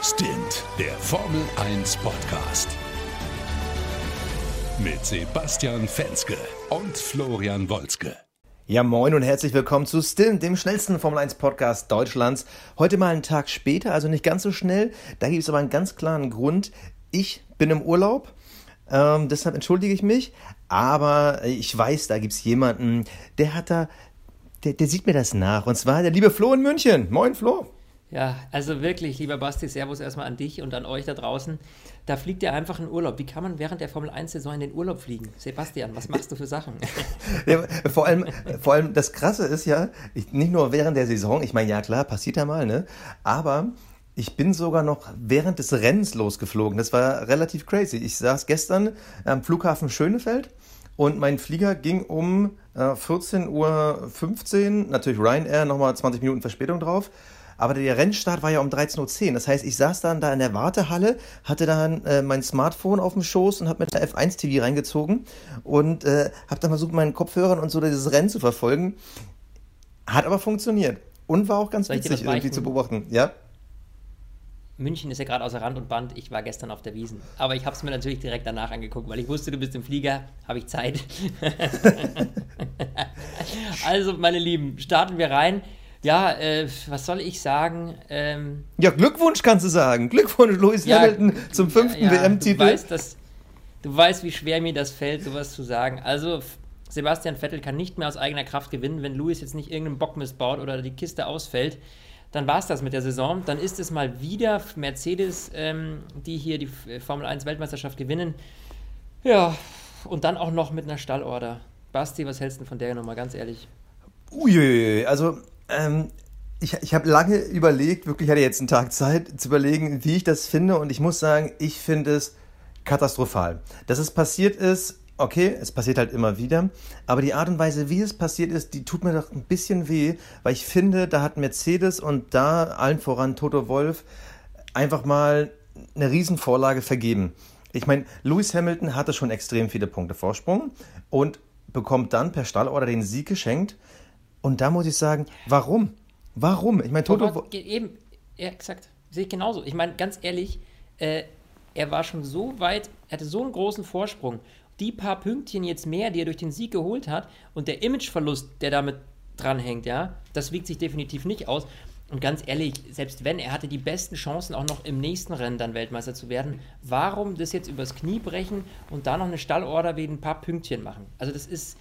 Stint, der Formel 1 Podcast. Mit Sebastian Fenske und Florian Wolzke. Ja, moin und herzlich willkommen zu Stint, dem schnellsten Formel 1 Podcast Deutschlands. Heute mal einen Tag später, also nicht ganz so schnell. Da gibt es aber einen ganz klaren Grund. Ich bin im Urlaub. Ähm, deshalb entschuldige ich mich. Aber ich weiß, da gibt es jemanden, der hat da, der, der sieht mir das nach. Und zwar der liebe Flo in München. Moin, Flo. Ja, also wirklich, lieber Basti, Servus erstmal an dich und an euch da draußen. Da fliegt ihr einfach in Urlaub. Wie kann man während der Formel 1-Saison in den Urlaub fliegen? Sebastian, was machst du für Sachen? Ja, vor, allem, vor allem das Krasse ist ja, ich, nicht nur während der Saison, ich meine, ja klar, passiert ja mal, ne? Aber ich bin sogar noch während des Rennens losgeflogen. Das war relativ crazy. Ich saß gestern am Flughafen Schönefeld und mein Flieger ging um äh, 14.15 Uhr, natürlich Ryanair, nochmal 20 Minuten Verspätung drauf. Aber der Rennstart war ja um 13.10 Uhr. Das heißt, ich saß dann da in der Wartehalle, hatte dann äh, mein Smartphone auf dem Schoß und habe mit der F1 TV reingezogen und äh, habe dann versucht, meinen Kopfhörern und so dieses Rennen zu verfolgen. Hat aber funktioniert. Und war auch ganz witzig irgendwie zu beobachten. Ja? München ist ja gerade außer Rand und Band. Ich war gestern auf der Wiesen. Aber ich habe es mir natürlich direkt danach angeguckt, weil ich wusste, du bist im Flieger, habe ich Zeit. also, meine Lieben, starten wir rein. Ja, äh, was soll ich sagen? Ähm, ja, Glückwunsch kannst du sagen. Glückwunsch, Lewis ja, Hamilton zum fünften ja, WM-Titel. Du, weißt, du weißt, wie schwer mir das fällt, sowas zu sagen. Also, Sebastian Vettel kann nicht mehr aus eigener Kraft gewinnen, wenn Lewis jetzt nicht irgendeinen Bock missbaut oder die Kiste ausfällt. Dann war es das mit der Saison. Dann ist es mal wieder Mercedes, ähm, die hier die Formel 1 Weltmeisterschaft gewinnen. Ja, und dann auch noch mit einer Stallorder. Basti, was hältst du von der nochmal, ganz ehrlich? Uiuiui, also ähm, ich, ich habe lange überlegt, wirklich hatte jetzt einen Tag Zeit zu überlegen, wie ich das finde und ich muss sagen, ich finde es katastrophal. Dass es passiert ist, okay, es passiert halt immer wieder, aber die Art und Weise, wie es passiert ist, die tut mir doch ein bisschen weh, weil ich finde, da hat Mercedes und da allen voran Toto Wolf einfach mal eine Riesenvorlage vergeben. Ich meine, Lewis Hamilton hatte schon extrem viele Punkte Vorsprung und bekommt dann per Stallorder den Sieg geschenkt. Und da muss ich sagen, warum? Warum? Ich meine, Toto. Eben, ja, exakt. Sehe ich genauso. Ich meine, ganz ehrlich, äh, er war schon so weit, er hatte so einen großen Vorsprung. Die paar Pünktchen jetzt mehr, die er durch den Sieg geholt hat und der Imageverlust, der damit dranhängt, ja, das wiegt sich definitiv nicht aus. Und ganz ehrlich, selbst wenn er hatte die besten Chancen, auch noch im nächsten Rennen dann Weltmeister zu werden, warum das jetzt übers Knie brechen und da noch eine Stallorder wegen ein paar Pünktchen machen? Also das ist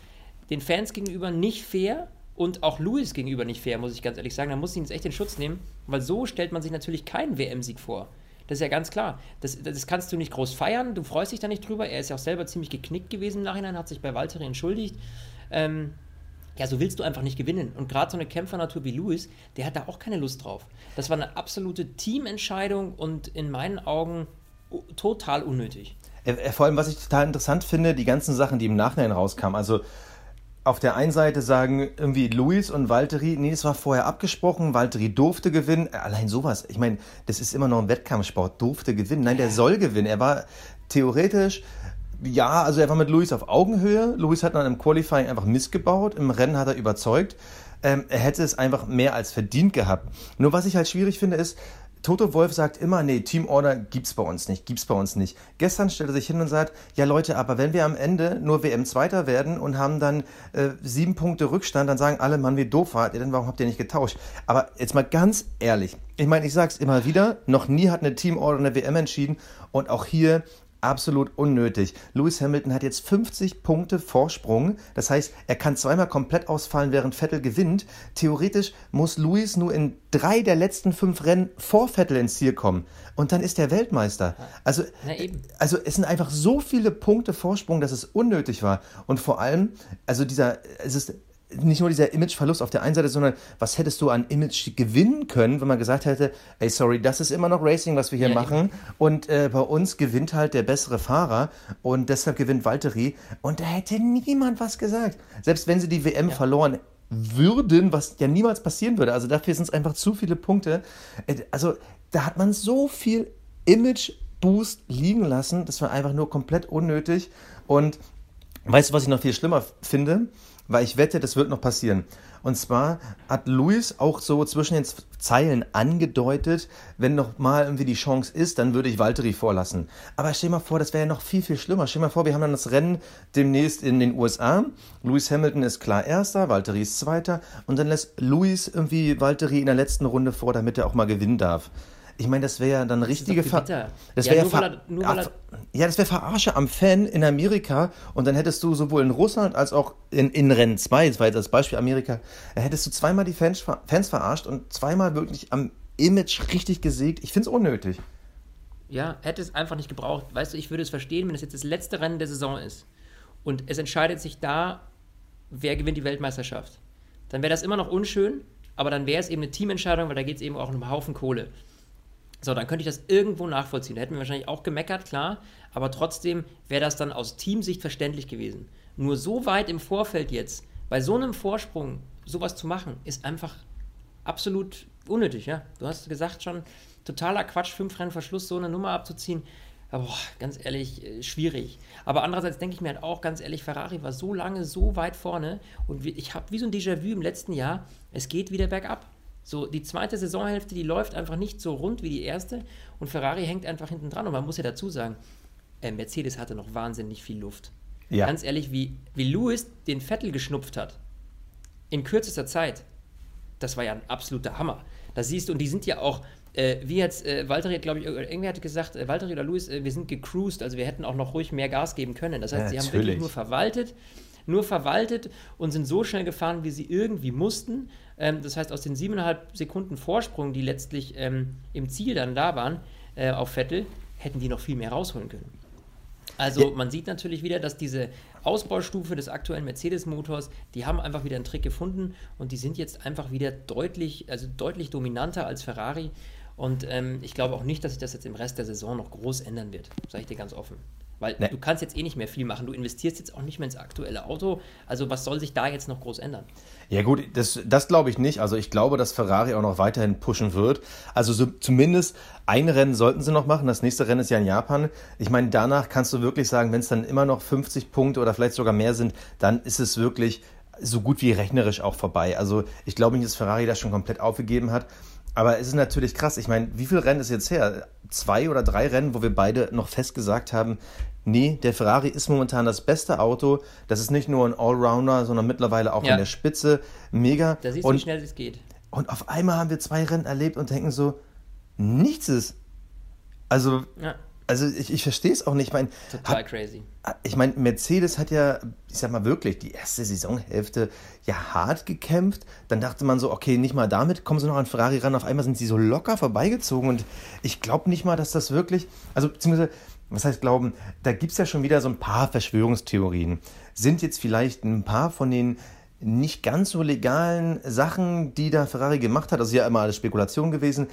den Fans gegenüber nicht fair und auch Lewis gegenüber nicht fair, muss ich ganz ehrlich sagen. Da muss ich jetzt echt in Schutz nehmen, weil so stellt man sich natürlich keinen WM-Sieg vor. Das ist ja ganz klar. Das, das kannst du nicht groß feiern, du freust dich da nicht drüber. Er ist ja auch selber ziemlich geknickt gewesen im Nachhinein, hat sich bei Walter entschuldigt. Ähm, ja, so willst du einfach nicht gewinnen. Und gerade so eine Kämpfernatur wie Lewis, der hat da auch keine Lust drauf. Das war eine absolute Teamentscheidung und in meinen Augen total unnötig. Vor allem, was ich total interessant finde, die ganzen Sachen, die im Nachhinein rauskamen. Also auf der einen Seite sagen irgendwie Luis und Valtteri, nee, das war vorher abgesprochen, Valtteri durfte gewinnen. Allein sowas, ich meine, das ist immer noch ein Wettkampfsport, durfte gewinnen. Nein, der soll gewinnen. Er war theoretisch, ja, also er war mit Luis auf Augenhöhe. Luis hat dann im Qualifying einfach missgebaut, im Rennen hat er überzeugt. Ähm, er hätte es einfach mehr als verdient gehabt. Nur was ich halt schwierig finde, ist, Toto Wolf sagt immer, nee, Teamorder gibt's bei uns nicht, gibt's bei uns nicht. Gestern stellt er sich hin und sagt, ja Leute, aber wenn wir am Ende nur WM-Zweiter werden und haben dann äh, sieben Punkte Rückstand, dann sagen alle, Mann, wie doof wart ihr denn, warum habt ihr nicht getauscht? Aber jetzt mal ganz ehrlich, ich meine, ich sag's immer wieder, noch nie hat eine Teamorder eine WM entschieden und auch hier absolut unnötig. Lewis Hamilton hat jetzt 50 Punkte Vorsprung. Das heißt, er kann zweimal komplett ausfallen, während Vettel gewinnt. Theoretisch muss Lewis nur in drei der letzten fünf Rennen vor Vettel ins Ziel kommen. Und dann ist er Weltmeister. Also, also es sind einfach so viele Punkte Vorsprung, dass es unnötig war. Und vor allem, also dieser, es ist nicht nur dieser Imageverlust auf der einen Seite, sondern was hättest du an Image gewinnen können, wenn man gesagt hätte, ey, sorry, das ist immer noch Racing, was wir hier ja, machen. Eben. Und äh, bei uns gewinnt halt der bessere Fahrer und deshalb gewinnt Valtteri. Und da hätte niemand was gesagt. Selbst wenn sie die WM ja. verloren würden, was ja niemals passieren würde. Also dafür sind es einfach zu viele Punkte. Äh, also da hat man so viel Image-Boost liegen lassen. Das war einfach nur komplett unnötig. Und Weißt du, was ich noch viel schlimmer finde? Weil ich wette, das wird noch passieren. Und zwar hat Luis auch so zwischen den Zeilen angedeutet, wenn noch mal irgendwie die Chance ist, dann würde ich Valtteri vorlassen. Aber stell dir mal vor, das wäre ja noch viel, viel schlimmer. Stell dir mal vor, wir haben dann das Rennen demnächst in den USA. Lewis Hamilton ist klar Erster, Valtteri ist Zweiter. Und dann lässt Luis irgendwie Valtteri in der letzten Runde vor, damit er auch mal gewinnen darf. Ich meine, das wäre ja dann richtige Ver das ja, ja, Ver ja, das wäre Verarsche am Fan in Amerika und dann hättest du sowohl in Russland als auch in, in Rennen 2, das war jetzt das Beispiel Amerika, da hättest du zweimal die Fans, Fans verarscht und zweimal wirklich am Image richtig gesägt. Ich finde es unnötig. Ja, hätte es einfach nicht gebraucht. Weißt du, ich würde es verstehen, wenn es jetzt das letzte Rennen der Saison ist und es entscheidet sich da, wer gewinnt die Weltmeisterschaft. Dann wäre das immer noch unschön, aber dann wäre es eben eine Teamentscheidung, weil da geht es eben auch um einen Haufen Kohle. So, dann könnte ich das irgendwo nachvollziehen. Da hätten wir wahrscheinlich auch gemeckert, klar, aber trotzdem wäre das dann aus Teamsicht verständlich gewesen. Nur so weit im Vorfeld jetzt, bei so einem Vorsprung sowas zu machen, ist einfach absolut unnötig, ja. Du hast gesagt schon, totaler Quatsch, fünf Rennen Verschluss, so eine Nummer abzuziehen. Aber ganz ehrlich, äh, schwierig. Aber andererseits denke ich mir halt auch, ganz ehrlich, Ferrari war so lange so weit vorne und ich habe wie so ein Déjà-vu im letzten Jahr, es geht wieder bergab. So, die zweite Saisonhälfte, die läuft einfach nicht so rund wie die erste und Ferrari hängt einfach hinten dran. Und man muss ja dazu sagen, äh, Mercedes hatte noch wahnsinnig viel Luft. Ja. Ganz ehrlich, wie, wie Lewis den Vettel geschnupft hat, in kürzester Zeit, das war ja ein absoluter Hammer. Da siehst du, und die sind ja auch, äh, wie jetzt, äh, Walter hat, glaube ich, irgendwer hatte gesagt, äh, Walter oder Lewis, äh, wir sind gecruised, also wir hätten auch noch ruhig mehr Gas geben können. Das heißt, ja, sie haben wirklich nur verwaltet nur verwaltet und sind so schnell gefahren, wie sie irgendwie mussten. Ähm, das heißt, aus den siebeneinhalb Sekunden Vorsprung, die letztlich ähm, im Ziel dann da waren äh, auf Vettel, hätten die noch viel mehr rausholen können. Also man sieht natürlich wieder, dass diese Ausbaustufe des aktuellen Mercedes-Motors, die haben einfach wieder einen Trick gefunden und die sind jetzt einfach wieder deutlich, also deutlich dominanter als Ferrari. Und ähm, ich glaube auch nicht, dass sich das jetzt im Rest der Saison noch groß ändern wird, sage ich dir ganz offen. Weil nee. du kannst jetzt eh nicht mehr viel machen. Du investierst jetzt auch nicht mehr ins aktuelle Auto. Also was soll sich da jetzt noch groß ändern? Ja gut, das, das glaube ich nicht. Also ich glaube, dass Ferrari auch noch weiterhin pushen wird. Also so, zumindest ein Rennen sollten sie noch machen. Das nächste Rennen ist ja in Japan. Ich meine, danach kannst du wirklich sagen, wenn es dann immer noch 50 Punkte oder vielleicht sogar mehr sind, dann ist es wirklich so gut wie rechnerisch auch vorbei. Also ich glaube nicht, dass Ferrari das schon komplett aufgegeben hat. Aber es ist natürlich krass. Ich meine, wie viele Rennen ist jetzt her? Zwei oder drei Rennen, wo wir beide noch fest gesagt haben, nee, der Ferrari ist momentan das beste Auto. Das ist nicht nur ein Allrounder, sondern mittlerweile auch ja. in der Spitze. Mega. Da siehst du, wie schnell es geht. Und auf einmal haben wir zwei Rennen erlebt und denken so, nichts ist. Also, ja. Also ich, ich verstehe es auch nicht. Ich mein, Total hat, crazy. Ich meine, Mercedes hat ja, ich sag mal wirklich, die erste Saisonhälfte ja hart gekämpft. Dann dachte man so, okay, nicht mal damit kommen sie noch an Ferrari ran. Auf einmal sind sie so locker vorbeigezogen. Und ich glaube nicht mal, dass das wirklich, also beziehungsweise, was heißt glauben, da gibt es ja schon wieder so ein paar Verschwörungstheorien. Sind jetzt vielleicht ein paar von den nicht ganz so legalen Sachen, die da Ferrari gemacht hat, also ja immer alles Spekulation gewesen,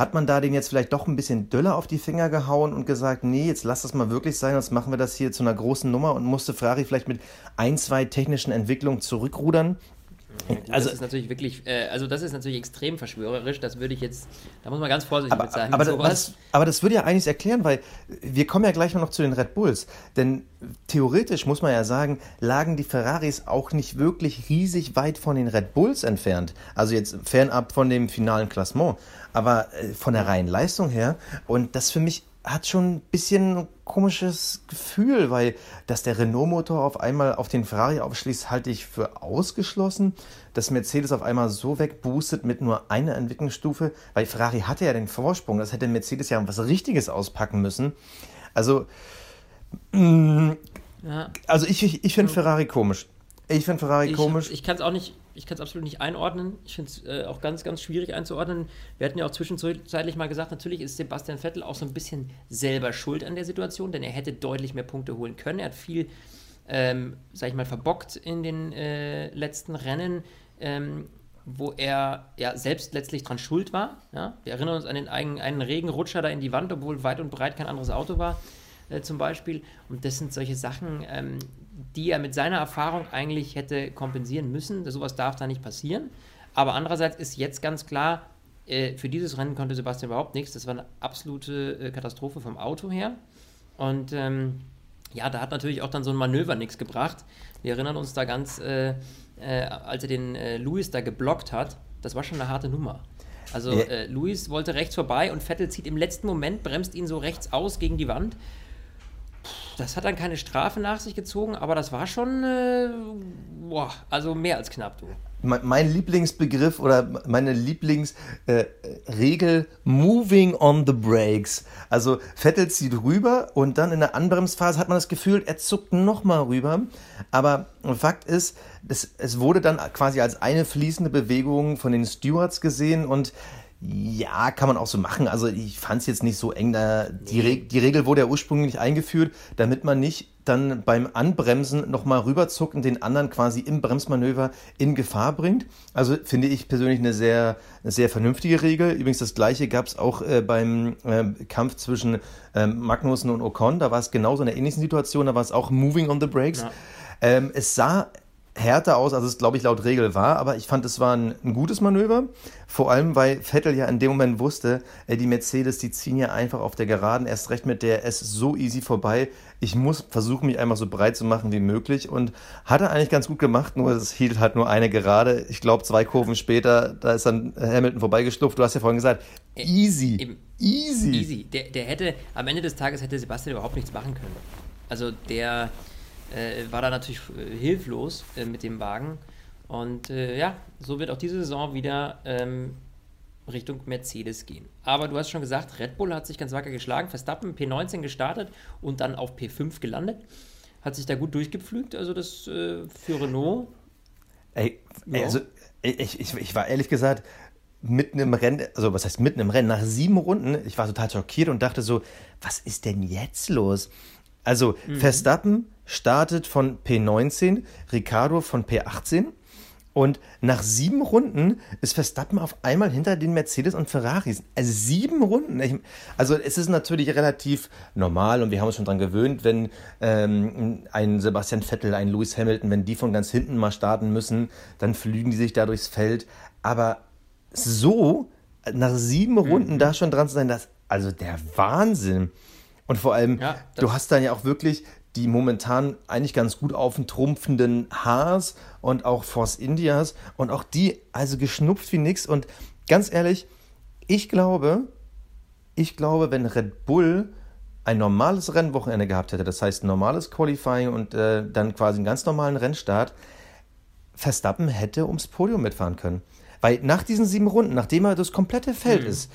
hat man da den jetzt vielleicht doch ein bisschen döller auf die Finger gehauen und gesagt, nee, jetzt lass das mal wirklich sein, sonst machen wir das hier zu einer großen Nummer und musste Ferrari vielleicht mit ein, zwei technischen Entwicklungen zurückrudern? also, das ist natürlich wirklich, äh, also das ist natürlich extrem verschwörerisch. Das würde ich jetzt, da muss man ganz vorsichtig aber, mit sein. Aber, aber, das, aber das würde ja eigentlich erklären, weil wir kommen ja gleich noch zu den Red Bulls. Denn theoretisch muss man ja sagen, lagen die Ferraris auch nicht wirklich riesig weit von den Red Bulls entfernt. Also jetzt fernab von dem finalen Klassement. Aber äh, von der reinen Leistung her. Und das für mich hat schon ein bisschen ein komisches Gefühl, weil dass der Renault-Motor auf einmal auf den Ferrari aufschließt, halte ich für ausgeschlossen. Dass Mercedes auf einmal so wegboostet mit nur einer Entwicklungsstufe, weil Ferrari hatte ja den Vorsprung, das hätte Mercedes ja was Richtiges auspacken müssen. Also, mh, mm, ja. also ich, ich, ich finde Ferrari komisch. Ich finde Ferrari ich, komisch. Ich kann es auch nicht, ich kann es absolut nicht einordnen. Ich finde es äh, auch ganz, ganz schwierig einzuordnen. Wir hatten ja auch zwischenzeitlich mal gesagt, natürlich ist Sebastian Vettel auch so ein bisschen selber schuld an der Situation, denn er hätte deutlich mehr Punkte holen können. Er hat viel, ähm, sag ich mal, verbockt in den äh, letzten Rennen. Ähm, wo er ja selbst letztlich dran schuld war. Ja? Wir erinnern uns an den einen, einen Regenrutscher da in die Wand, obwohl weit und breit kein anderes Auto war, äh, zum Beispiel. Und das sind solche Sachen, ähm, die er mit seiner Erfahrung eigentlich hätte kompensieren müssen. Sowas darf da nicht passieren. Aber andererseits ist jetzt ganz klar, äh, für dieses Rennen konnte Sebastian überhaupt nichts. Das war eine absolute äh, Katastrophe vom Auto her. Und ähm, Ja, da hat natürlich auch dann so ein Manöver nichts gebracht. Wir erinnern uns da ganz, äh, äh, als er den äh, Lewis da geblockt hat, das war schon eine harte Nummer. Also Ja. äh, Lewis wollte rechts vorbei und Vettel zieht im letzten Moment, bremst ihn so rechts aus gegen die Wand. Das hat dann keine Strafe nach sich gezogen, aber das war schon, äh, boah, also mehr als knapp, du. Mein, Lieblingsbegriff oder meine Lieblingsregel, moving on the brakes. Also Vettel zieht rüber und dann in der Anbremsphase hat man das Gefühl, er zuckt nochmal rüber. Aber Fakt ist, es, es wurde dann quasi als eine fließende Bewegung von den Stewards gesehen und ja, kann man auch so machen. Also ich fand es jetzt nicht so eng. Da die, Re die Regel wurde ja ursprünglich eingeführt, damit man nicht dann beim Anbremsen nochmal rüberzuckt und den anderen quasi im Bremsmanöver in Gefahr bringt. Also finde ich persönlich eine sehr, eine sehr vernünftige Regel. Übrigens das gleiche gab es auch äh, beim äh, Kampf zwischen äh, Magnussen und Ocon. Da war es genauso in der ähnlichen Situation. Da war es auch Moving on the Brakes. Ja. Ähm, es sah härter aus, als es, glaube ich, laut Regel war, aber ich fand, es war ein, ein gutes Manöver. Vor allem, weil Vettel ja in dem Moment wusste, äh, die Mercedes, die ziehen ja einfach auf der Geraden erst recht mit der S so easy vorbei. Ich muss versuchen, mich einfach so breit zu machen wie möglich und hat er eigentlich ganz gut gemacht, nur es hielt halt nur eine Gerade. Ich glaube, zwei Kurven später, da ist dann Hamilton vorbeigeschlupft. Du hast ja vorhin gesagt, easy, eben. easy. Easy. Der, der hätte, am Ende des Tages hätte Sebastian überhaupt nichts machen können. Also der äh, war da natürlich äh, hilflos äh, mit dem Wagen. Und äh, ja, so wird auch diese Saison wieder ähm, Richtung Mercedes gehen. Aber du hast schon gesagt, Red Bull hat sich ganz wacker geschlagen. Verstappen P19 gestartet und dann auf P5 gelandet. Hat sich da gut durchgepflügt. Also das äh, für Renault. Ey, ey also ich, ich, ich war ehrlich gesagt mitten im Rennen, also was heißt mitten im Rennen, nach sieben Runden, ich war total schockiert und dachte so, was ist denn jetzt los? Also Verstappen startet von P19, Ricardo von P18 und nach sieben Runden ist Verstappen auf einmal hinter den Mercedes und Ferraris. Also sieben Runden. Also es ist natürlich relativ normal und wir haben uns schon dran gewöhnt, wenn ähm, ein Sebastian Vettel, ein Lewis Hamilton, wenn die von ganz hinten mal starten müssen, dann flügen die sich da durchs Feld. Aber so nach sieben Runden da schon dran zu sein, das also der Wahnsinn. Und vor allem, Ja, du hast dann ja auch wirklich die momentan eigentlich ganz gut auftrumpfenden Haas und auch Force Indias und auch die, also geschnupft wie nix. Und ganz ehrlich, ich glaube, ich glaube, wenn Red Bull ein normales Rennwochenende gehabt hätte, das heißt ein normales Qualifying und äh, dann quasi einen ganz normalen Rennstart, Verstappen hätte ums Podium mitfahren können. Weil nach diesen sieben Runden, nachdem er das komplette Feld ist,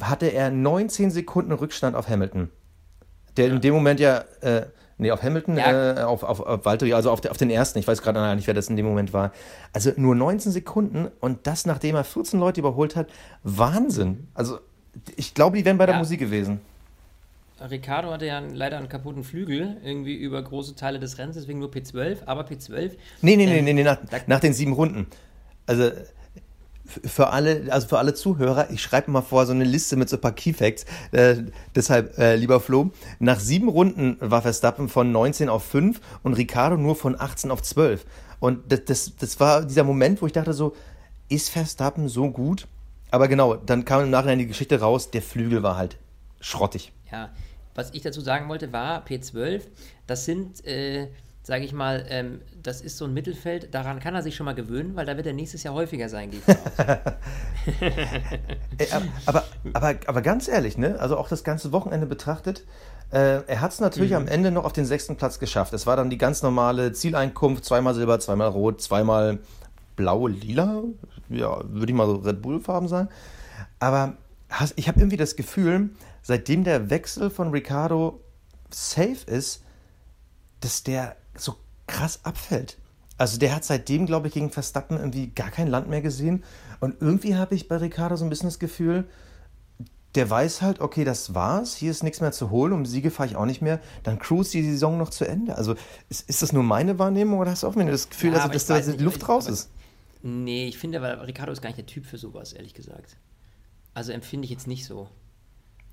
hatte er 19 Sekunden Rückstand auf Hamilton. Der in dem Moment ja, äh, nee, auf Hamilton, Ja. äh, auf, auf, auf Valtteri, also auf, der, auf den ersten, ich weiß gerade nicht, wer das in dem Moment war. Also nur 19 Sekunden und das, nachdem er 14 Leute überholt hat, Wahnsinn. Also ich glaube, die wären bei der Ja. Musik gewesen. Ricardo hatte ja leider einen kaputten Flügel, irgendwie über große Teile des Rennens, deswegen nur P12, aber P12. Nee, nee, nee, Ähm, nee, nee nach, nach den sieben Runden. Also für alle, also für alle Zuhörer, ich schreibe mal vor so eine Liste mit so ein paar Keyfacts. Äh, deshalb, äh, lieber Flo, nach sieben Runden war Verstappen von 19 auf 5 und Ricardo nur von 18 auf 12. Und das, das, das war dieser Moment, wo ich dachte so, ist Verstappen so gut? Aber genau, dann kam im Nachhinein die Geschichte raus, der Flügel war halt schrottig. Ja, was ich dazu sagen wollte, war P12. Das sind, äh, sage ich mal, ähm, das ist so ein Mittelfeld, daran kann er sich schon mal gewöhnen, weil da wird er nächstes Jahr häufiger sein, gehe ich von aus. Ey, ab- aber, aber, aber ganz ehrlich, ne? Also auch das ganze Wochenende betrachtet, äh, er hat es natürlich am Ende noch auf den sechsten Platz geschafft. Es war dann die ganz normale Zieleinkunft, zweimal Silber, zweimal Rot, zweimal Blau, Lila, ja, würde ich mal so Red Bull-Farben sagen. Aber ich habe irgendwie das Gefühl, seitdem der Wechsel von Ricardo safe ist, dass der krass abfällt. Also der hat seitdem, glaube ich, gegen Verstappen irgendwie gar kein Land mehr gesehen. Und irgendwie habe ich bei Ricardo so ein bisschen das Gefühl, der weiß halt, okay, das war's, hier ist nichts mehr zu holen, um Siege fahre ich auch nicht mehr, dann cruise die Saison noch zu Ende. Also ist, ist das nur meine Wahrnehmung oder hast du auch wieder das Gefühl, Ja, dass, aber dass da die Luft raus ist? nee, ich finde, weil Ricardo ist gar nicht der Typ für sowas, ehrlich gesagt. Also empfinde ich jetzt nicht so.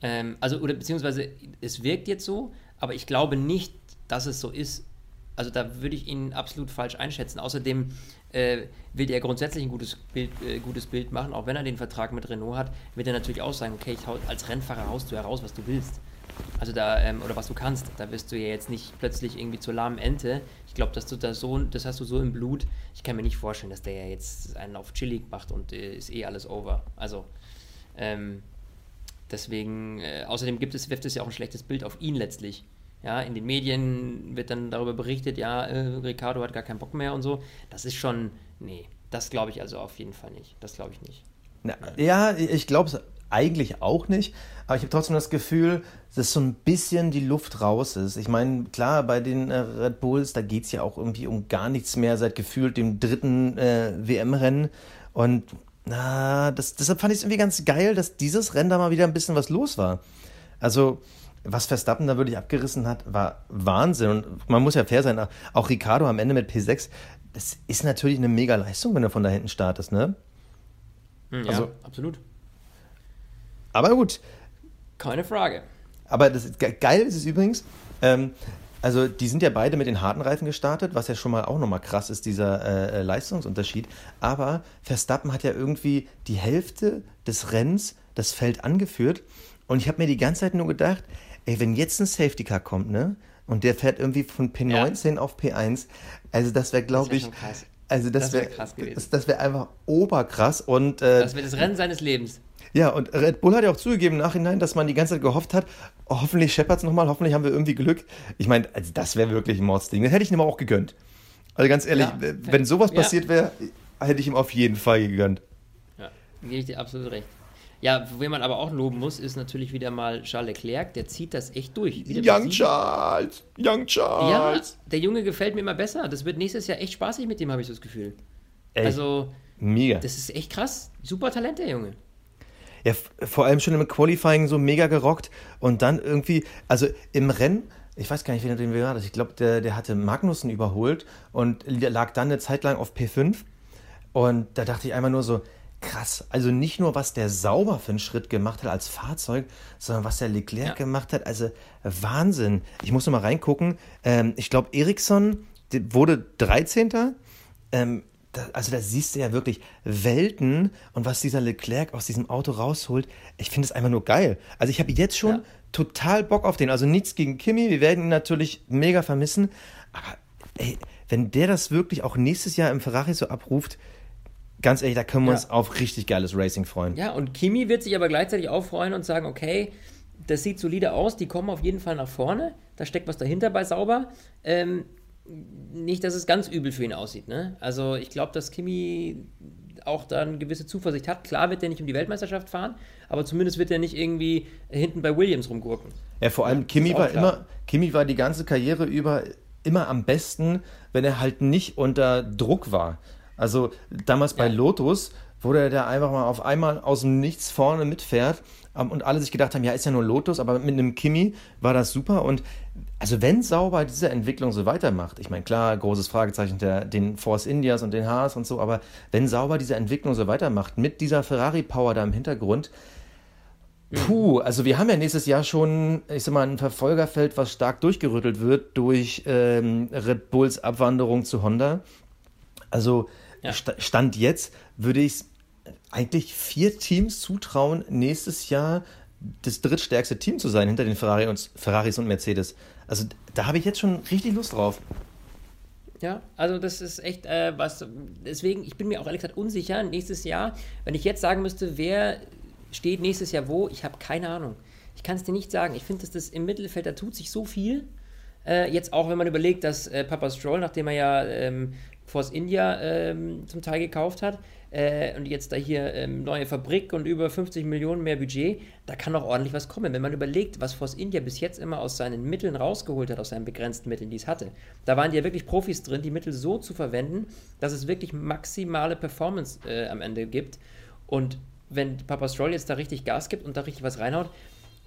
Ähm, also, oder beziehungsweise es wirkt jetzt so, aber ich glaube nicht, dass es so ist. Also da würde ich ihn absolut falsch einschätzen. Außerdem äh, will er grundsätzlich ein gutes Bild, äh, gutes Bild machen, auch wenn er den Vertrag mit Renault hat, wird er natürlich auch sagen, okay, ich hau, als Rennfahrer haust du heraus, was du willst. Also da, ähm, oder was du kannst, da wirst du ja jetzt nicht plötzlich irgendwie zur lahmen Ente. Ich glaube, dass du da so, das hast du so im Blut. Ich kann mir nicht vorstellen, dass der ja jetzt einen auf chillig macht und äh, ist eh alles over. Also, ähm, deswegen, äh, außerdem gibt es, wirft es ja auch ein schlechtes Bild auf ihn letztlich. Ja, in den Medien wird dann darüber berichtet, ja, äh, Ricardo hat gar keinen Bock mehr und so. Das ist schon, nee, das glaube ich also auf jeden Fall nicht. Das glaube ich nicht. Na, ja, ich glaube es eigentlich auch nicht, aber ich habe trotzdem das Gefühl, dass so ein bisschen die Luft raus ist. Ich meine, klar, bei den äh, Red Bulls, da geht es ja auch irgendwie um gar nichts mehr seit gefühlt dem dritten äh, WM-Rennen. Und na, das, deshalb fand ich es irgendwie ganz geil, dass dieses Rennen da mal wieder ein bisschen was los war. Also, was Verstappen da wirklich abgerissen hat, war Wahnsinn. Und man muss ja fair sein, auch Ricardo am Ende mit P6, das ist natürlich eine mega Leistung, wenn er von da hinten startest, ne? Hm, ja, also, absolut. Aber gut. Keine Frage. Aber das geil ist es übrigens, ähm, also die sind ja beide mit den harten Reifen gestartet, was ja schon mal auch nochmal krass ist, dieser äh, äh, Leistungsunterschied. Aber Verstappen hat ja irgendwie die Hälfte des Rennens das Feld angeführt. Und ich habe mir die ganze Zeit nur gedacht, ey, wenn jetzt ein Safety Car kommt, ne? Und der fährt irgendwie von P19 ja. auf P1. Also das wäre, glaube ich, also das, das wäre wär krass gewesen. Das, das wäre einfach oberkrass. Und, äh, das wäre das Rennen seines Lebens. Ja, und Red Bull hat ja auch zugegeben im Nachhinein, dass man die ganze Zeit gehofft hat, oh, hoffentlich scheppert es nochmal, hoffentlich haben wir irgendwie Glück. Ich meine, also das wäre wirklich ein Mordsding. Das hätte ich ihm aber auch gegönnt. Also ganz ehrlich, ja, wenn sowas ja. passiert wäre, hätte ich ihm auf jeden Fall gegönnt. Ja, gebe ich dir absolut recht. Ja, wen man aber auch loben muss, ist natürlich wieder mal Charles Leclerc. Der zieht das echt durch. Wieder Young Charles! Young Charles! Ja, der Junge gefällt mir immer besser. Das wird nächstes Jahr echt spaßig mit dem, habe ich so das Gefühl. Ey, also, mega. Das ist echt krass. Super Talent, der Junge ja, vor allem schon im Qualifying so mega gerockt und dann irgendwie, also im Rennen, ich weiß gar nicht, wen den wir war, ich glaube, der, der hatte Magnussen überholt und lag dann eine Zeit lang auf P5 und da dachte ich einmal nur so, krass, also nicht nur, was der sauber für einen Schritt gemacht hat als Fahrzeug, sondern was der Leclerc ja. gemacht hat, also Wahnsinn. Ich muss noch mal reingucken, ähm, ich glaube, Ericsson wurde 13. Ähm, da, also da siehst du ja wirklich Welten und was dieser Leclerc aus diesem Auto rausholt. Ich finde es einfach nur geil. Also ich habe jetzt schon ja. total Bock auf den. Also nichts gegen Kimi, wir werden ihn natürlich mega vermissen. Aber ey, wenn der das wirklich auch nächstes Jahr im Ferrari so abruft, ganz ehrlich, da können wir ja. uns auf richtig geiles Racing freuen. Ja, und Kimi wird sich aber gleichzeitig auch freuen und sagen, okay, das sieht solide aus, die kommen auf jeden Fall nach vorne, da steckt was dahinter bei Sauber. Ähm, nicht, dass es ganz übel für ihn aussieht. Ne? Also ich glaube, dass Kimi auch da eine gewisse Zuversicht hat. Klar wird er nicht um die Weltmeisterschaft fahren, aber zumindest wird er nicht irgendwie hinten bei Williams rumgurken. Ja, vor allem Kimi war immer, Kimi war die ganze Karriere über immer am besten, wenn er halt nicht unter Druck war. Also damals bei ja. Lotus, wo der da einfach mal auf einmal aus dem Nichts vorne mitfährt ähm, und alle sich gedacht haben, ja, ist ja nur Lotus, aber mit einem Kimi war das super und also wenn Sauber diese Entwicklung so weitermacht, ich meine, klar, großes Fragezeichen der, den Force Indias und den Haas und so, aber wenn Sauber diese Entwicklung so weitermacht, mit dieser Ferrari-Power da im Hintergrund, puh, also wir haben ja nächstes Jahr schon, ich sag mal, ein Verfolgerfeld, was stark durchgerüttelt wird durch ähm, Red Bulls Abwanderung zu Honda. Also ja. Stand jetzt würde ich eigentlich vier Teams zutrauen, nächstes Jahr das drittstärkste Team zu sein hinter den Ferrari und, Ferraris und Mercedes. Also da habe ich jetzt schon richtig Lust drauf. Ja, also das ist echt äh, was. Deswegen, ich bin mir auch ehrlich gesagt unsicher. Nächstes Jahr, wenn ich jetzt sagen müsste, wer steht nächstes Jahr wo, ich habe keine Ahnung. Ich kann es dir nicht sagen. Ich finde, dass das im Mittelfeld, da tut sich so viel. Äh, jetzt auch, wenn man überlegt, dass äh, Papa Stroll, nachdem er ja ähm, Force India ähm, zum Teil gekauft hat, äh, und jetzt da hier ähm, neue Fabrik und über 50 Millionen mehr Budget, da kann auch ordentlich was kommen. Wenn man überlegt, was Force India bis jetzt immer aus seinen Mitteln rausgeholt hat, aus seinen begrenzten Mitteln, die es hatte, da waren die ja wirklich Profis drin, die Mittel so zu verwenden, dass es wirklich maximale Performance äh, am Ende gibt. Und wenn Papa Stroll jetzt da richtig Gas gibt und da richtig was reinhaut,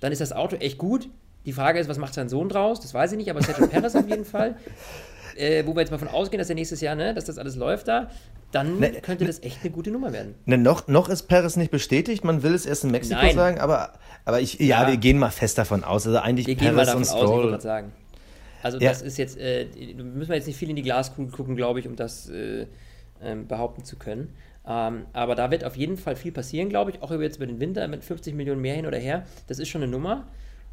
dann ist das Auto echt gut. Die Frage ist, was macht sein Sohn draus? Das weiß ich nicht, aber Sergio Perez auf jeden Fall. Äh, wo wir jetzt mal von ausgehen, dass er nächstes Jahr, ne, dass das alles läuft da, dann ne, könnte ne, das echt eine gute Nummer werden. Ne, noch, noch ist Perez nicht bestätigt, man will es erst in Mexiko Nein. sagen, aber, aber ich, ja, ja, wir gehen mal fest davon aus. Also eigentlich wir Perez gehen mal davon und Stroll. Aus, ich sagen. Also ja. das ist jetzt, äh, müssen wir jetzt nicht viel in die Glaskugel gucken, glaube ich, um das äh, ähm, behaupten zu können. Ähm, aber da wird auf jeden Fall viel passieren, glaube ich, auch jetzt über den Winter mit 50 Millionen mehr hin oder her. Das ist schon eine Nummer.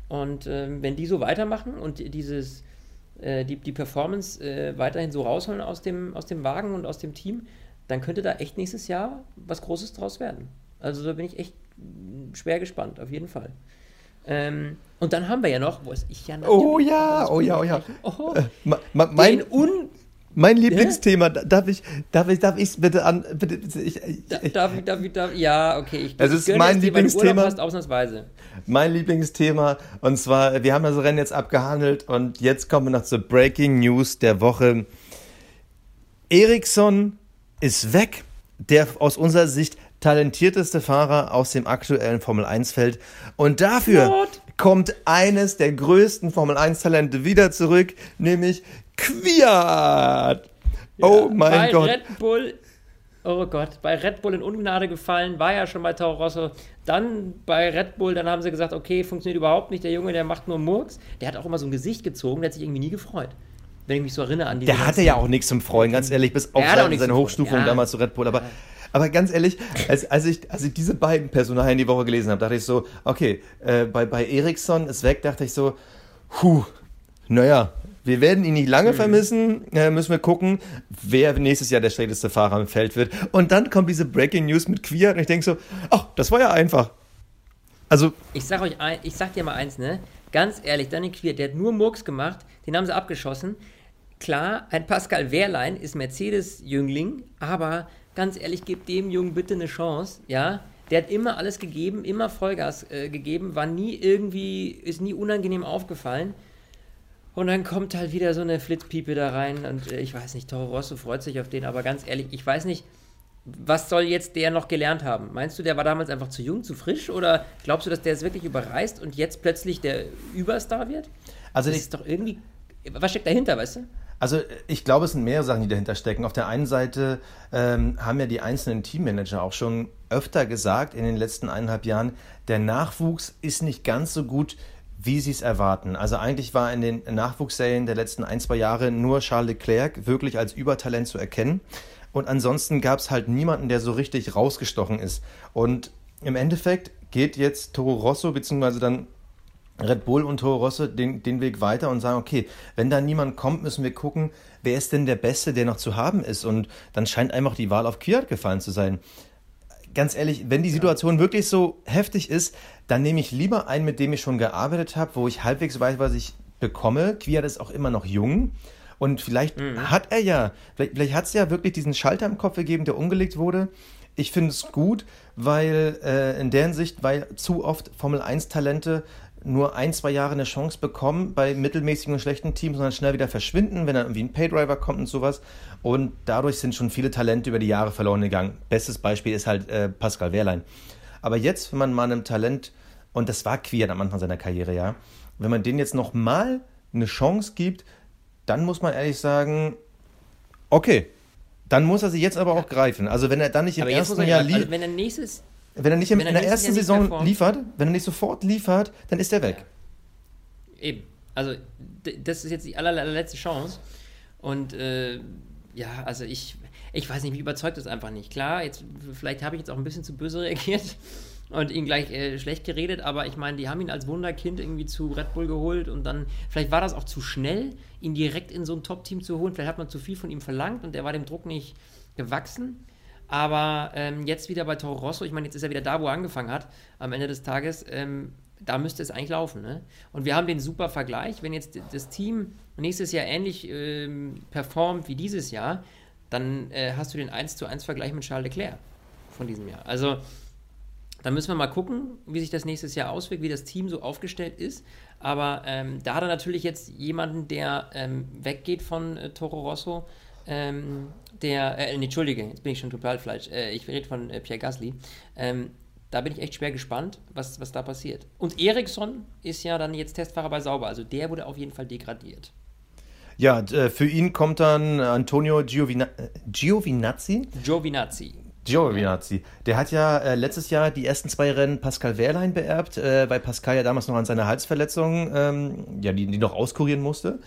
Und ähm, wenn die so weitermachen und dieses, äh, die, die Performance äh, weiterhin so rausholen aus dem, aus dem Wagen und aus dem Team, dann könnte da echt nächstes Jahr was Großes draus werden. Also da bin ich echt schwer gespannt, auf jeden Fall. Ähm, und dann haben wir ja noch, wo ist ich ja Oh ja, oh ja, oh ja. Oh, äh, mein, un mein Lieblingsthema, ja? darf ich, darf ich, darf ich bitte an, bitte, ich, ich, darf ich, darf ich, darf, ja, okay, ich, es ist mein Lieblingsthema. Passt ausnahmsweise. Mein Lieblingsthema, und zwar, wir haben das Rennen jetzt abgehandelt und jetzt kommen wir noch zur Breaking News der Woche. Ericsson ist weg, der aus unserer Sicht talentierteste Fahrer aus dem aktuellen Formel 1-Feld. Und dafür What? kommt eines der größten Formel 1-Talente wieder zurück, nämlich Kwiat. Ja, oh mein bei Gott. Red Bull, oh Gott, bei Red Bull in Ungnade gefallen, war ja schon bei Toro Rosso. Dann bei Red Bull, dann haben sie gesagt, okay, funktioniert überhaupt nicht, der Junge, der macht nur Murks. Der hat auch immer so ein Gesicht gezogen, der hat sich irgendwie nie gefreut. Wenn ich mich so erinnere an die. Der hatte ja auch nichts zum Freuen, ganz ehrlich, bis auf seine, seine Hochstufung ja. damals zu Red Bull. Aber ja. Aber ganz ehrlich, als, als, ich, als ich diese beiden Personalien die Woche gelesen habe, dachte ich so, okay, äh, bei, bei Ericsson ist weg, dachte ich so, puh, naja, wir werden ihn nicht lange mhm. vermissen. Äh, müssen wir gucken, wer nächstes Jahr der schlechteste Fahrer im Feld wird. Und dann kommt diese Breaking News mit Quia und ich denke so, ach, das war ja einfach. Also. Ich sag euch, ein, ich sag dir mal eins, ne? Ganz ehrlich, Danny Quia, der hat nur Murks gemacht, den haben sie abgeschossen. Klar, ein Pascal Wehrlein ist Mercedes-Jüngling, aber ganz ehrlich, gebt dem Jungen bitte eine Chance, ja. Der hat immer alles gegeben, immer Vollgas äh, gegeben, war nie irgendwie, ist nie unangenehm aufgefallen. Und dann kommt halt wieder so eine Flitzpiepe da rein und äh, ich weiß nicht, Toro Rosso freut sich auf den, aber ganz ehrlich, ich weiß nicht, was soll jetzt der noch gelernt haben? Meinst du, der war damals einfach zu jung, zu frisch oder glaubst du, dass der es wirklich überreißt und jetzt plötzlich der Überstar wird? Also das ist doch irgendwie, was steckt dahinter, weißt du? Also ich glaube, es sind mehrere Sachen, die dahinter stecken. Auf der einen Seite ähm, haben ja die einzelnen Teammanager auch schon öfter gesagt in den letzten eineinhalb Jahren, der Nachwuchs ist nicht ganz so gut, wie sie es erwarten. Also eigentlich war in den Nachwuchsserien der letzten ein, zwei Jahre nur Charles Leclerc wirklich als Übertalent zu erkennen. Und ansonsten gab es halt niemanden, der so richtig rausgestochen ist. Und im Endeffekt geht jetzt Toro Rosso, beziehungsweise dann Red Bull und Toro Rosso den, den Weg weiter und sagen, okay, wenn da niemand kommt, müssen wir gucken, wer ist denn der Beste, der noch zu haben ist. Und dann scheint einfach die Wahl auf Kwiat gefallen zu sein. Ganz ehrlich, wenn die Situation ja. wirklich so heftig ist, dann nehme ich lieber einen, mit dem ich schon gearbeitet habe, wo ich halbwegs weiß, was ich bekomme. Kwiat ist auch immer noch jung. Und vielleicht mhm. hat er ja, vielleicht, vielleicht hat es ja wirklich diesen Schalter im Kopf gegeben, der umgelegt wurde. Ich finde es gut, weil äh, in der Hinsicht, weil zu oft Formel 1 Talente nur ein, zwei Jahre eine Chance bekommen bei mittelmäßigen und schlechten Teams, sondern schnell wieder verschwinden, wenn dann irgendwie ein Paydriver kommt und sowas. Und dadurch sind schon viele Talente über die Jahre verloren gegangen. Bestes Beispiel ist halt äh, Pascal Wehrlein. Aber jetzt, wenn man mal einem Talent, und das war Quiert am Anfang seiner Karriere, ja, wenn man denen jetzt nochmal eine Chance gibt, dann muss man ehrlich sagen, okay, dann muss er sie jetzt aber auch greifen. Also wenn er dann nicht im ersten Jahr liefert. Also wenn er nächstes wenn er nicht in, in der ersten Saison liefert, wenn er nicht sofort liefert, dann ist er weg. Eben. Also, das ist jetzt die allerletzte Chance. Und äh, ja, also ich, ich weiß nicht, mich überzeugt das einfach nicht. Klar, jetzt, vielleicht habe ich jetzt auch ein bisschen zu böse reagiert und ihn gleich äh, schlecht geredet, aber ich meine, die haben ihn als Wunderkind irgendwie zu Red Bull geholt und dann, vielleicht war das auch zu schnell, ihn direkt in so ein Top-Team zu holen. Vielleicht hat man zu viel von ihm verlangt und er war dem Druck nicht gewachsen. Aber ähm, jetzt wieder bei Toro Rosso, ich meine, jetzt ist er wieder da, wo er angefangen hat, am Ende des Tages. Ähm, da müsste es eigentlich laufen. Ne? Und wir haben den super Vergleich. Wenn jetzt das Team nächstes Jahr ähnlich ähm, performt wie dieses Jahr, dann äh, hast du den 1 zu 1 Vergleich mit Charles Leclerc von diesem Jahr. Also da müssen wir mal gucken, wie sich das nächstes Jahr auswirkt, wie das Team so aufgestellt ist. Aber ähm, da hat er natürlich jetzt jemanden, der ähm, weggeht von äh, Toro Rosso, ähm, der, äh, nee, Entschuldige, jetzt bin ich schon total falsch. Äh, ich rede von äh, Pierre Gasly. Ähm, da bin ich echt schwer gespannt, was, was da passiert. Und Eriksson ist ja dann jetzt Testfahrer bei Sauber, also der wurde auf jeden Fall degradiert. Ja, äh, für ihn kommt dann Antonio Giovina äh, Giovinazzi. Giovinazzi. Giovinazzi. Der hat ja äh, letztes Jahr die ersten zwei Rennen Pascal Wehrlein beerbt, äh, weil Pascal ja damals noch an seiner Halsverletzung, ähm, ja, die, die noch auskurieren musste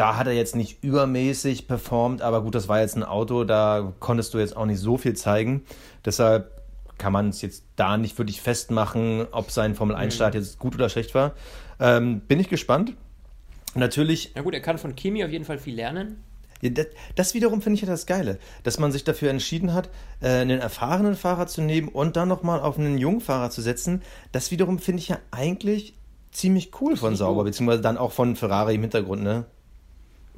da hat er jetzt nicht übermäßig performt, aber gut, das war jetzt ein Auto, da konntest du jetzt auch nicht so viel zeigen. Deshalb kann man es jetzt da nicht wirklich festmachen, ob sein Formel-1-Start jetzt gut oder schlecht war. Ähm, bin ich gespannt. Natürlich. Na gut, er kann von Kimi auf jeden Fall viel lernen. Ja, das, das, wiederum finde ich ja das Geile, dass man sich dafür entschieden hat, äh, einen erfahrenen Fahrer zu nehmen und dann nochmal auf einen jungen Fahrer zu setzen. Das wiederum finde ich ja eigentlich ziemlich cool von Sauber, beziehungsweise dann auch von Ferrari im Hintergrund, ne?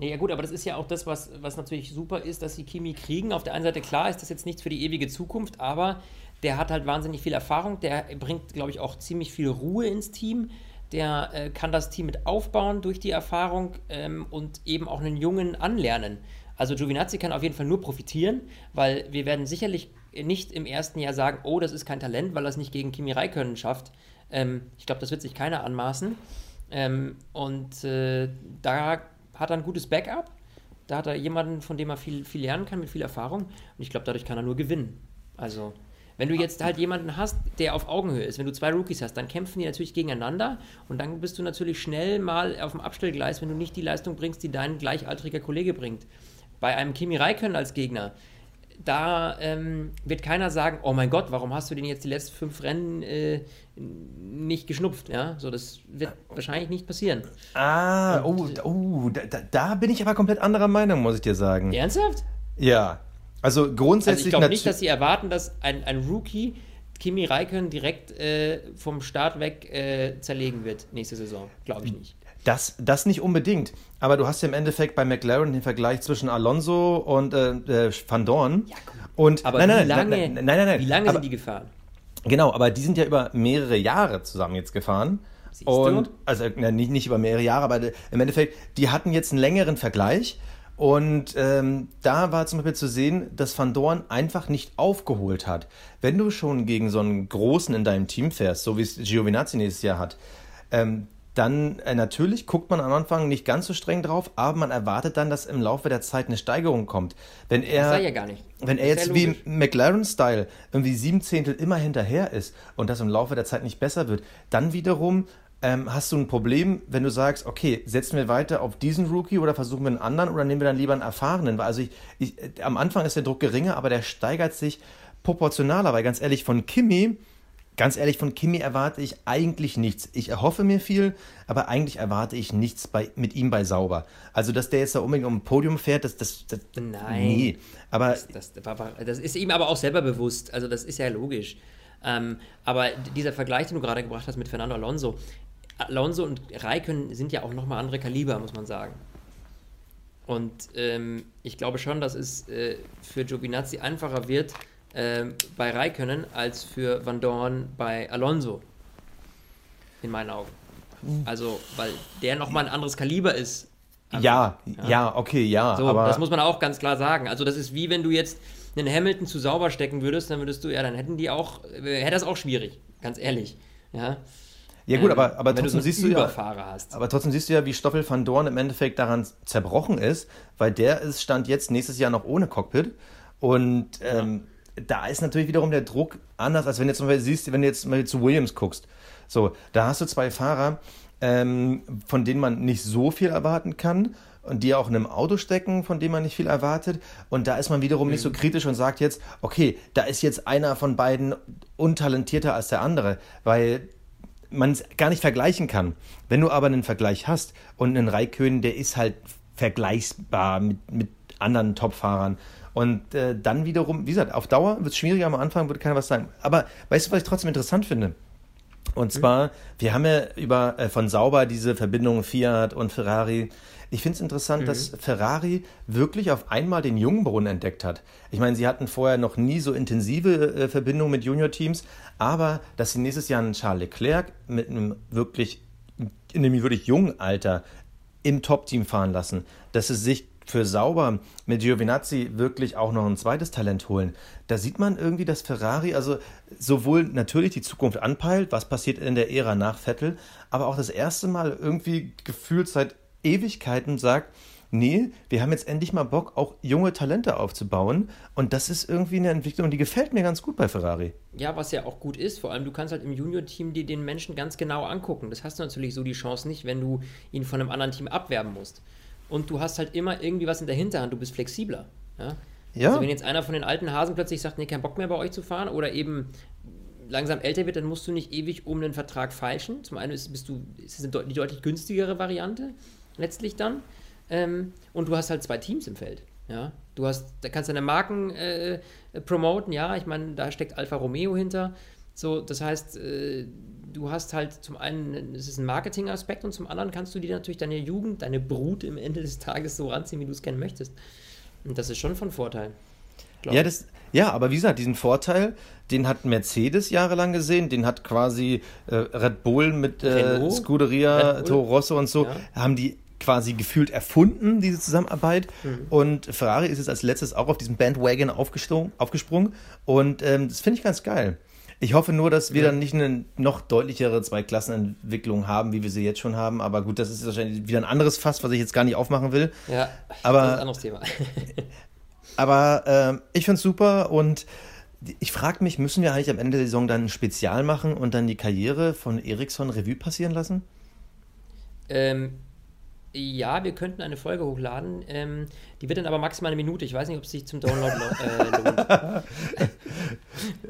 Nee, ja gut, aber das ist ja auch das, was, was natürlich super ist, dass sie Kimi kriegen. Auf der einen Seite, klar, ist das jetzt nichts für die ewige Zukunft, aber der hat halt wahnsinnig viel Erfahrung, der bringt, glaube ich, auch ziemlich viel Ruhe ins Team. Der äh, kann das Team mit aufbauen durch die Erfahrung ähm, und eben auch einen Jungen anlernen. Also Giovinazzi kann auf jeden Fall nur profitieren, weil wir werden sicherlich nicht im ersten Jahr sagen, oh, das ist kein Talent, weil er es nicht gegen Kimi Räikkönen schafft. Ähm, ich glaube, das wird sich keiner anmaßen. Ähm, und äh, da hat er ein gutes Backup. Da hat er jemanden, von dem er viel, viel lernen kann, mit viel Erfahrung. Und ich glaube, dadurch kann er nur gewinnen. Also wenn du jetzt halt jemanden hast, der auf Augenhöhe ist, wenn du zwei Rookies hast, dann kämpfen die natürlich gegeneinander und dann bist du natürlich schnell mal auf dem Abstellgleis, wenn du nicht die Leistung bringst, die dein gleichaltriger Kollege bringt. Bei einem Kimi Räikkönen als Gegner, da ähm, wird keiner sagen, oh mein Gott, warum hast du den jetzt die letzten fünf Rennen äh, nicht geschnupft? Ja, so das wird wahrscheinlich nicht passieren. Ah, und, oh, oh da, da, bin ich aber komplett anderer Meinung, muss ich dir sagen. Ernsthaft? Ja, also grundsätzlich. Also ich glaube nicht, dass sie erwarten, dass ein, ein Rookie Kimi Räikkönen direkt äh, vom Start weg äh, zerlegen wird nächste Saison. Glaube ich nicht. Das, das nicht unbedingt. Aber du hast ja im Endeffekt bei McLaren den Vergleich zwischen Alonso und äh, äh Van Dorn. Ja, und, aber nein, nein, wie lange, nein, nein, nein, nein, wie lange aber, sind die gefahren? Genau, aber die sind ja über mehrere Jahre zusammen jetzt gefahren. Siehst und, du? Also nicht, nicht über mehrere Jahre, aber im Endeffekt, die hatten jetzt einen längeren Vergleich. Und ähm, da war zum Beispiel zu sehen, dass Van Dorn einfach nicht aufgeholt hat. Wenn du schon gegen so einen Großen in deinem Team fährst, so wie es Giovinazzi nächstes Jahr hat, ähm, dann äh, natürlich guckt man am Anfang nicht ganz so streng drauf, aber man erwartet dann, dass im Laufe der Zeit eine Steigerung kommt. Wenn er, das sei ja gar nicht. Wenn er jetzt wie McLaren-Style irgendwie sieben Zehntel immer hinterher ist und das im Laufe der Zeit nicht besser wird, dann wiederum ähm, hast du ein Problem, wenn du sagst, okay, setzen wir weiter auf diesen Rookie oder versuchen wir einen anderen oder nehmen wir dann lieber einen erfahrenen? Also ich, ich, äh, am Anfang ist der Druck geringer, aber der steigert sich proportionaler, weil ganz ehrlich, von Kimi, ganz ehrlich, von Kimi erwarte ich eigentlich nichts. Ich erhoffe mir viel, aber eigentlich erwarte ich nichts bei, mit ihm bei Sauber. Also, dass der jetzt da unbedingt um ein Podium fährt, das, das, das Nein. Nee. Aber das, das, das, ist ihm aber auch selber bewusst. Also, das ist ja logisch. Ähm, aber dieser Vergleich, den du gerade gebracht hast mit Fernando Alonso, Alonso und Raikön sind ja auch nochmal andere Kaliber, muss man sagen. Und ähm, ich glaube schon, dass es äh, für Giovinazzi einfacher wird äh, bei Raikönnen als für Van Dorn bei Alonso. In meinen Augen. Also, weil der nochmal ein anderes Kaliber ist. Also, ja, ja, ja, okay, ja. So, aber das muss man auch ganz klar sagen. Also, das ist wie wenn du jetzt einen Hamilton zu sauber stecken würdest, dann würdest du, ja, dann hätten die auch, äh, hätte das auch schwierig, ganz ehrlich. Ja. Ja gut, aber, aber trotzdem du siehst du ja, hast. aber trotzdem siehst du ja, wie Stoffel van Dorn im Endeffekt daran zerbrochen ist, weil der ist stand jetzt nächstes Jahr noch ohne Cockpit und ähm, ja. Da ist natürlich wiederum der Druck anders, als wenn du jetzt mal siehst, wenn du jetzt mal zu Williams guckst. So, da hast du zwei Fahrer, ähm, von denen man nicht so viel erwarten kann und die auch in einem Auto stecken, von dem man nicht viel erwartet. Und da ist man wiederum mhm. nicht so mhm. kritisch und sagt jetzt, okay, da ist jetzt einer von beiden untalentierter als der andere, weil man es gar nicht vergleichen kann. Wenn du aber einen Vergleich hast und einen Raikön, der ist halt vergleichbar mit, mit anderen Topfahrern. Und äh, dann wiederum, wie gesagt, auf Dauer wird es schwieriger, am Anfang würde keiner was sagen. Aber weißt du, was ich trotzdem interessant finde? Und mhm. zwar, mhm. wir haben ja über äh, von Sauber diese Verbindung Fiat und Ferrari. Ich finde es interessant, mhm. dass Ferrari wirklich auf einmal den Jungbrunnen entdeckt hat. Ich meine, sie hatten vorher noch nie so intensive äh, Verbindungen mit Junior-Teams, aber dass sie nächstes Jahr einen Charles Leclerc mit einem wirklich, in einem wirklich jungen Alter im Top-Team fahren lassen, dass sie sich für sauber mit Giovinazzi wirklich auch noch ein zweites Talent holen. Da sieht man irgendwie, dass Ferrari also sowohl natürlich die Zukunft anpeilt, was passiert in der Ära nach Vettel, aber auch das erste Mal irgendwie gefühlt seit Ewigkeiten sagt, nee, wir haben jetzt endlich mal Bock, auch junge Talente aufzubauen. Und das ist irgendwie eine Entwicklung, die gefällt mir ganz gut bei Ferrari. Ja, was ja auch gut ist, vor allem du kannst halt im Junior-Team dir den Menschen ganz genau angucken. Das hast du natürlich so die Chance nicht, wenn du ihn von einem anderen Team abwerben musst. Und du hast halt immer irgendwie was in der Hinterhand, du bist flexibler. Ja? Ja. Also wenn jetzt einer von den alten Hasen plötzlich sagt, nee, kein Bock mehr bei euch zu fahren oder eben langsam älter wird, dann musst du nicht ewig um den Vertrag feilschen. Zum einen ist, bist du, ist es die deutlich günstigere Variante letztlich dann. Ähm, und du hast halt zwei Teams im Feld. Ja, du hast, da kannst deine Marken äh, promoten, ja, ich meine, da steckt Alfa Romeo hinter. So, das heißt, äh, du hast halt zum einen, es ist ein Marketingaspekt und zum anderen kannst du dir natürlich deine Jugend, deine Brut im Ende des Tages so ranziehen, wie du es gerne möchtest. Und das ist schon von Vorteil. Ja, das, ja, aber wie gesagt, diesen Vorteil, den hat Mercedes jahrelang gesehen, den hat quasi äh, Red Bull mit äh, Scuderia. Toro Rosso und so, Ja. haben die quasi gefühlt erfunden, diese Zusammenarbeit. Mhm. Und Ferrari ist jetzt als letztes auch auf diesen Bandwagon aufgesprungen. aufgesprungen. Und ähm, das finde ich ganz geil. Ich hoffe nur, dass wir Ja. dann nicht eine noch deutlichere Zweiklassenentwicklung haben, wie wir sie jetzt schon haben. Aber gut, das ist wahrscheinlich wieder ein anderes Fass, was ich jetzt gar nicht aufmachen will. Ja, Aber- das ist ein anderes Thema. Aber ähm, ich finde es super und ich frage mich, müssen wir eigentlich am Ende der Saison dann ein Spezial machen und dann die Karriere von Eriksson Revue passieren lassen? ähm, ja, wir könnten eine Folge hochladen. Ähm, die wird dann aber maximal eine Minute. Ich weiß nicht, ob es sich zum Download lo äh, lohnt.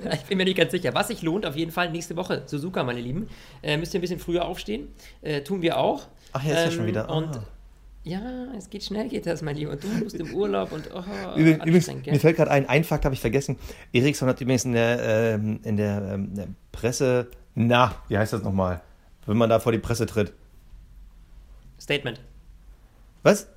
ich bin mir nicht ganz sicher. Was sich lohnt, auf jeden Fall nächste Woche. Suzuka, meine Lieben. Äh, müsst ihr ein bisschen früher aufstehen. Äh, tun wir auch. Ach ja, ist ja schon wieder. Und Ah. ja, es geht schnell, geht das, mein Lieber. Und du musst im Urlaub und oh, Übrigens, mir fällt gerade ein, ein Fakt habe ich vergessen. Eriksson hat übrigens in der, ähm, in der, ähm, der Presse, na, wie heißt das nochmal, wenn man da vor die Presse tritt? Statement. Was?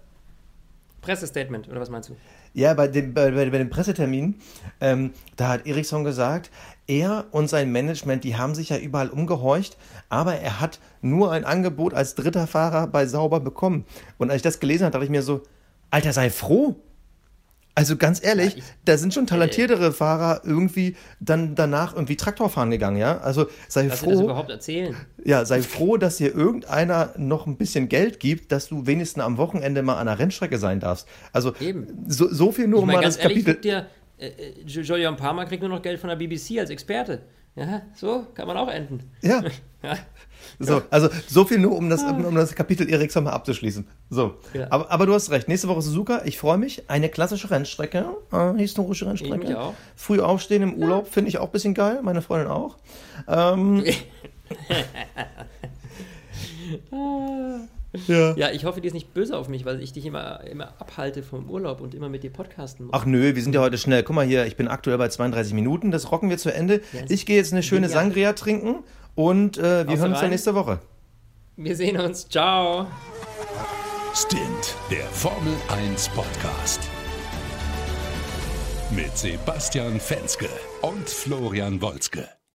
Pressestatement, oder was meinst du? Ja, bei dem, bei, bei dem Pressetermin, ähm, da hat Eriksson gesagt, er und sein Management, die haben sich ja überall umgehorcht, aber er hat nur ein Angebot als dritter Fahrer bei Sauber bekommen. Und als ich das gelesen habe, dachte ich mir so, Alter, sei froh. Also ganz ehrlich, Ja, ich- da sind schon talentiertere Fahrer irgendwie dann danach irgendwie Traktor fahren gegangen, ja? Also sei Lass dir das froh, überhaupt erzählen? ja, sei froh, dass dir irgendeiner noch ein bisschen Geld gibt, dass du wenigstens am Wochenende mal an der Rennstrecke sein darfst. Also Eben. so, so viel nur Ich um meine, mal ganz das ehrlich, Kapitel. dir, äh, äh, Julian Palmer kriegt nur noch Geld von der BBC als Experte. Ja, so kann man auch enden. Ja. Ja. So, also so viel nur, um das, um das Kapitel Eriksson mal abzuschließen. So. Ja. Aber, aber du hast recht. Nächste Woche Suzuka. Ich freue mich. Eine klassische Rennstrecke. Äh, historische Rennstrecke. Ich auch. Früh aufstehen im Urlaub finde ich auch ein bisschen geil. Meine Freundin auch. Ähm, ja. Ja, ich hoffe, die ist nicht böse auf mich, weil ich dich immer, immer abhalte vom Urlaub und immer mit dir podcasten muss. Ach nö, wir sind ja heute schnell. Guck mal hier, ich bin aktuell bei 32 Minuten. Das rocken wir zu Ende. Yes. Ich gehe jetzt eine schöne Genial. Sangria trinken und äh, wir hören uns dann nächste Woche. Wir sehen uns. Ciao. Stint, der Formel 1 Podcast. Mit Sebastian Fenske und Florian Wolzke.